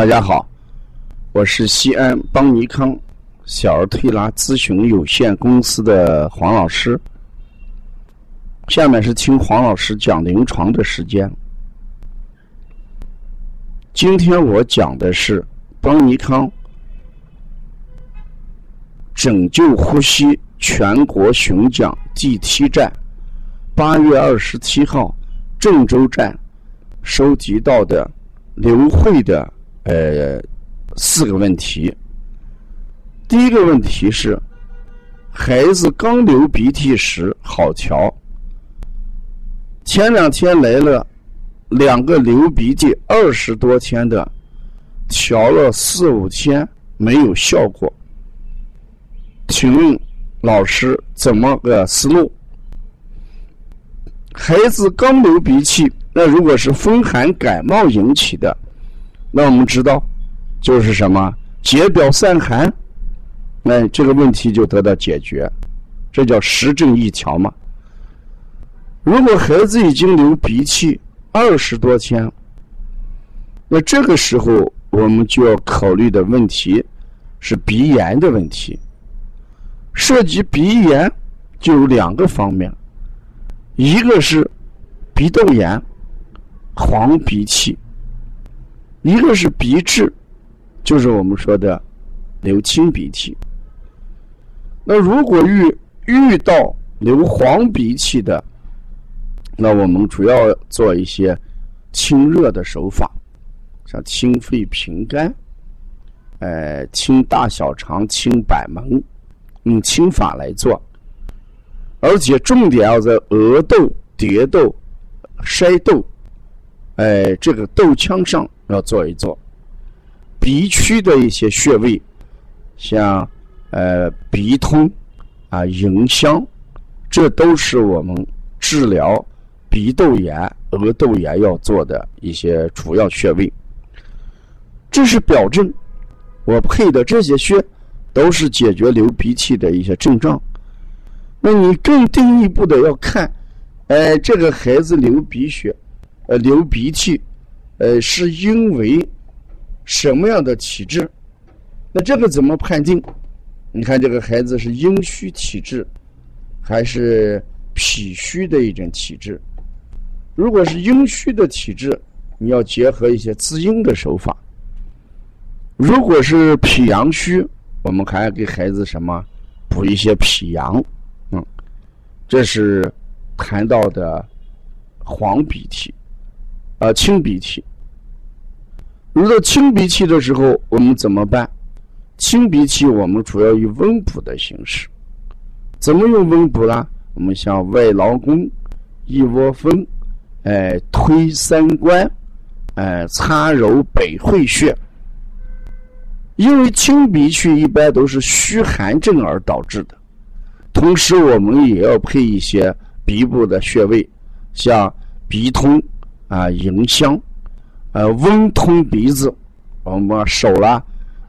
大家好，我是西安邦尼康小儿推拿咨询有限公司的黄老师。下面是听黄老师讲临床的时间。今天我讲的是邦尼康拯救呼吸全国巡讲第七站，八月二十七号郑州站收集到的刘慧的。呃，四个问题。第一个问题是，孩子刚流鼻涕时好调，前两天来了两个流鼻涕二十多天的，调了四五天没有效果，请问老师怎么个思路？孩子刚流鼻涕，那如果是风寒感冒引起的？那我们知道，就是什么解表散寒，那这个问题就得到解决，这叫实证一条嘛。如果孩子已经流鼻涕二十多天，那这个时候我们就要考虑的问题是鼻炎的问题。涉及鼻炎就有两个方面，一个是鼻窦炎、黄鼻涕。一个是鼻滞，就是我们说的流清鼻涕。那如果遇遇到流黄鼻涕的，那我们主要做一些清热的手法，像清肺平肝，呃，清大小肠、清百门，用清法来做。而且重点要在额窦、蝶窦、筛窦，哎，这个窦腔上。要做一做鼻区的一些穴位，像呃鼻通啊、迎香，这都是我们治疗鼻窦炎、额窦炎要做的一些主要穴位。这是表证，我配的这些穴都是解决流鼻涕的一些症状。那你更进一步的要看，哎，这个孩子流鼻血，呃，流鼻涕。呃，是因为什么样的体质？那这个怎么判定？你看这个孩子是阴虚体质，还是脾虚的一种体质？如果是阴虚的体质，你要结合一些滋阴的手法；如果是脾阳虚，我们还要给孩子什么补一些脾阳。嗯，这是谈到的黄鼻涕，啊，清鼻涕。遇到清鼻涕的时候，我们怎么办？清鼻涕我们主要以温补的形式。怎么用温补呢？我们像外劳宫、一窝蜂，哎，推三关，哎，擦揉百会穴。因为清鼻涕一般都是虚寒症而导致的，同时我们也要配一些鼻部的穴位，像鼻通啊、迎香。呃，温通鼻子，我们手了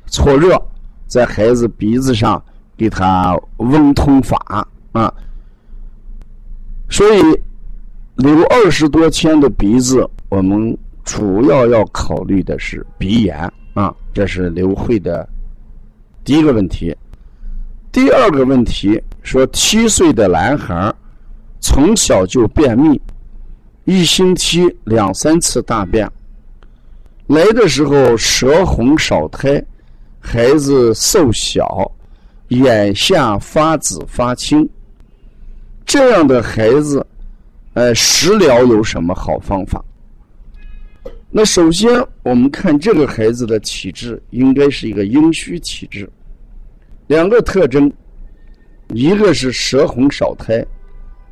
搓热，在孩子鼻子上给他温通法啊。所以流二十多天的鼻子，我们主要要考虑的是鼻炎啊。这是刘慧的第一个问题。第二个问题说，七岁的男孩从小就便秘，一星期两三次大便。来的时候舌红少苔，孩子瘦小，眼下发紫发青。这样的孩子，呃，食疗有什么好方法？那首先我们看这个孩子的体质，应该是一个阴虚体质。两个特征，一个是舌红少苔，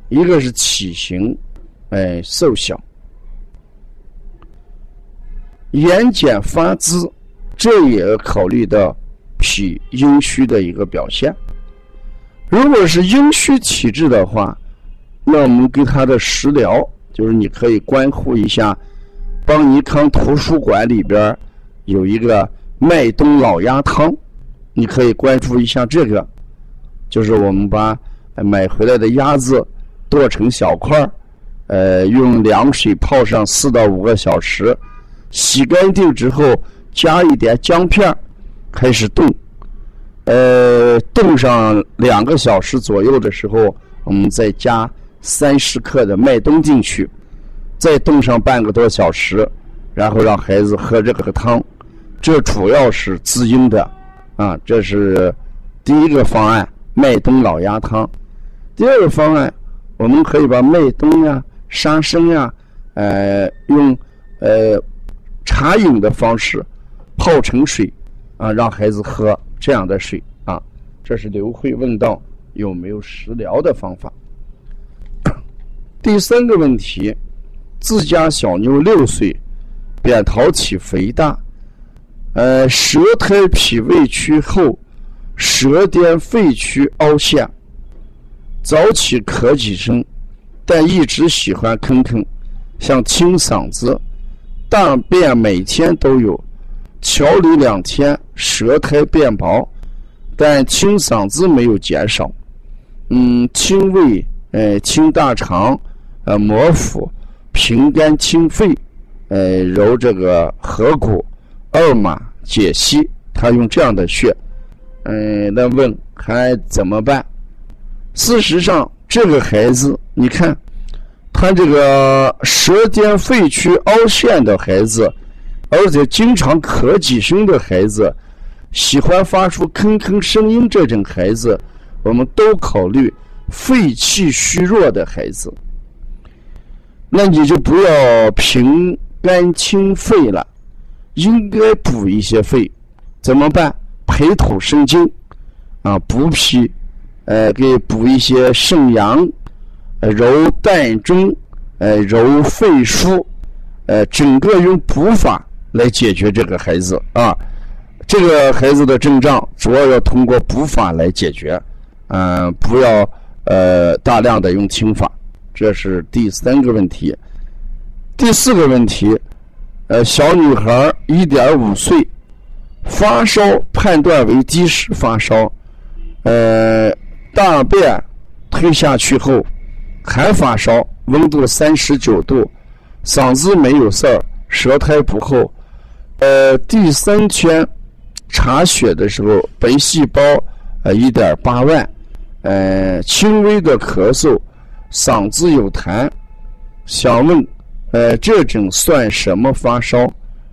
一个是体型，哎，瘦小。眼睑发紫，这也考虑到脾阴虚的一个表现。如果是阴虚体质的话，那我们给他的食疗就是你可以关注一下邦尼康图书馆里边有一个麦冬老鸭汤，你可以关注一下这个，就是我们把买回来的鸭子剁成小块儿，呃，用凉水泡上四到五个小时。洗干净之后，加一点姜片开始炖。呃，炖上两个小时左右的时候，我们再加三十克的麦冬进去，再炖上半个多小时，然后让孩子喝这个汤。这主要是滋阴的，啊，这是第一个方案——麦冬老鸭汤。第二个方案，我们可以把麦冬呀、沙参呀，呃，用呃茶饮的方式泡成水，啊，让孩子喝这样的水啊。这是刘慧问到有没有食疗的方法。第三个问题，自家小妞六岁，扁桃体肥大。呃，舌苔脾胃区后，舌巅肺区凹陷，早起咳几声，但一直喜欢吭吭，像清嗓子，大便每天都有，调理两天，舌苔变薄，但清嗓子没有减少。嗯，清胃，呃，清大肠，呃，摩腹，平肝清肺，呃，揉这个合谷。二马解析，他用这样的穴，嗯，那问还怎么办？事实上，这个孩子，你看，他这个舌尖肺区凹陷的孩子，而且经常咳几声的孩子，喜欢发出吭吭声音这种孩子，我们都考虑肺气虚弱的孩子，那你就不要平肝清肺了。应该补一些肺，怎么办？培土生金，啊，补脾，呃，给补一些肾阳，揉膻中，呃，揉肺腧，呃，整个用补法来解决这个孩子啊。这个孩子的症状主要要通过补法来解决，嗯，不要呃大量的用清法。这是第三个问题，第四个问题。呃，小女孩一点五岁，发烧判断为积食发烧，呃，大便推下去后还发烧，温度三十九度，嗓子没有事儿，舌苔不厚，呃，第三天查血的时候白细胞呃一点八万，呃，轻微的咳嗽，嗓子有痰，想问。呃，这种算什么发烧？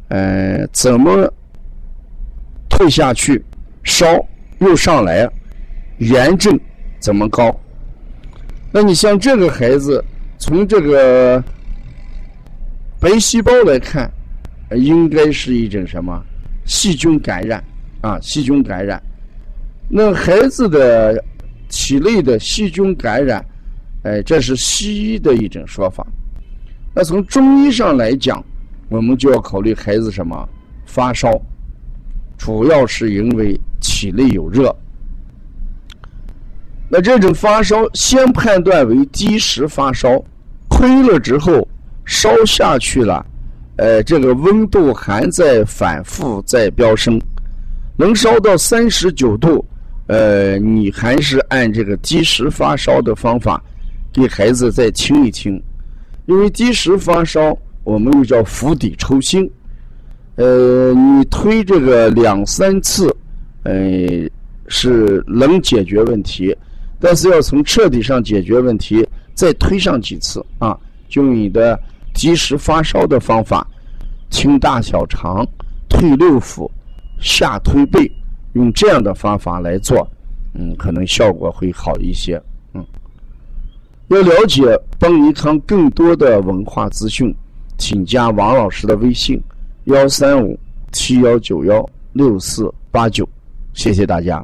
呃，怎么退下去？烧又上来，炎症怎么高？那你像这个孩子，从这个白细胞来看，应该是一种什么细菌感染啊？细菌感染。那孩子的体内的细菌感染，哎，这是西医的一种说法。那从中医上来讲，我们就要考虑孩子什么发烧，主要是因为体内有热。那这种发烧先判断为积食发烧，亏了之后烧下去了，呃，这个温度还在反复在飙升，能烧到三十九度，呃，你还是按这个积食发烧的方法给孩子再清一清。因为积食发烧，我们又叫釜底抽薪。呃，你推这个两三次，呃，是能解决问题，但是要从彻底上解决问题，再推上几次啊。就你的及时发烧的方法，清大小肠，推六腑，下推背，用这样的方法来做，嗯，可能效果会好一些。嗯要了解邦尼康更多的文化资讯，请加王老师的微信：幺三五七幺九幺六四八九。谢谢大家。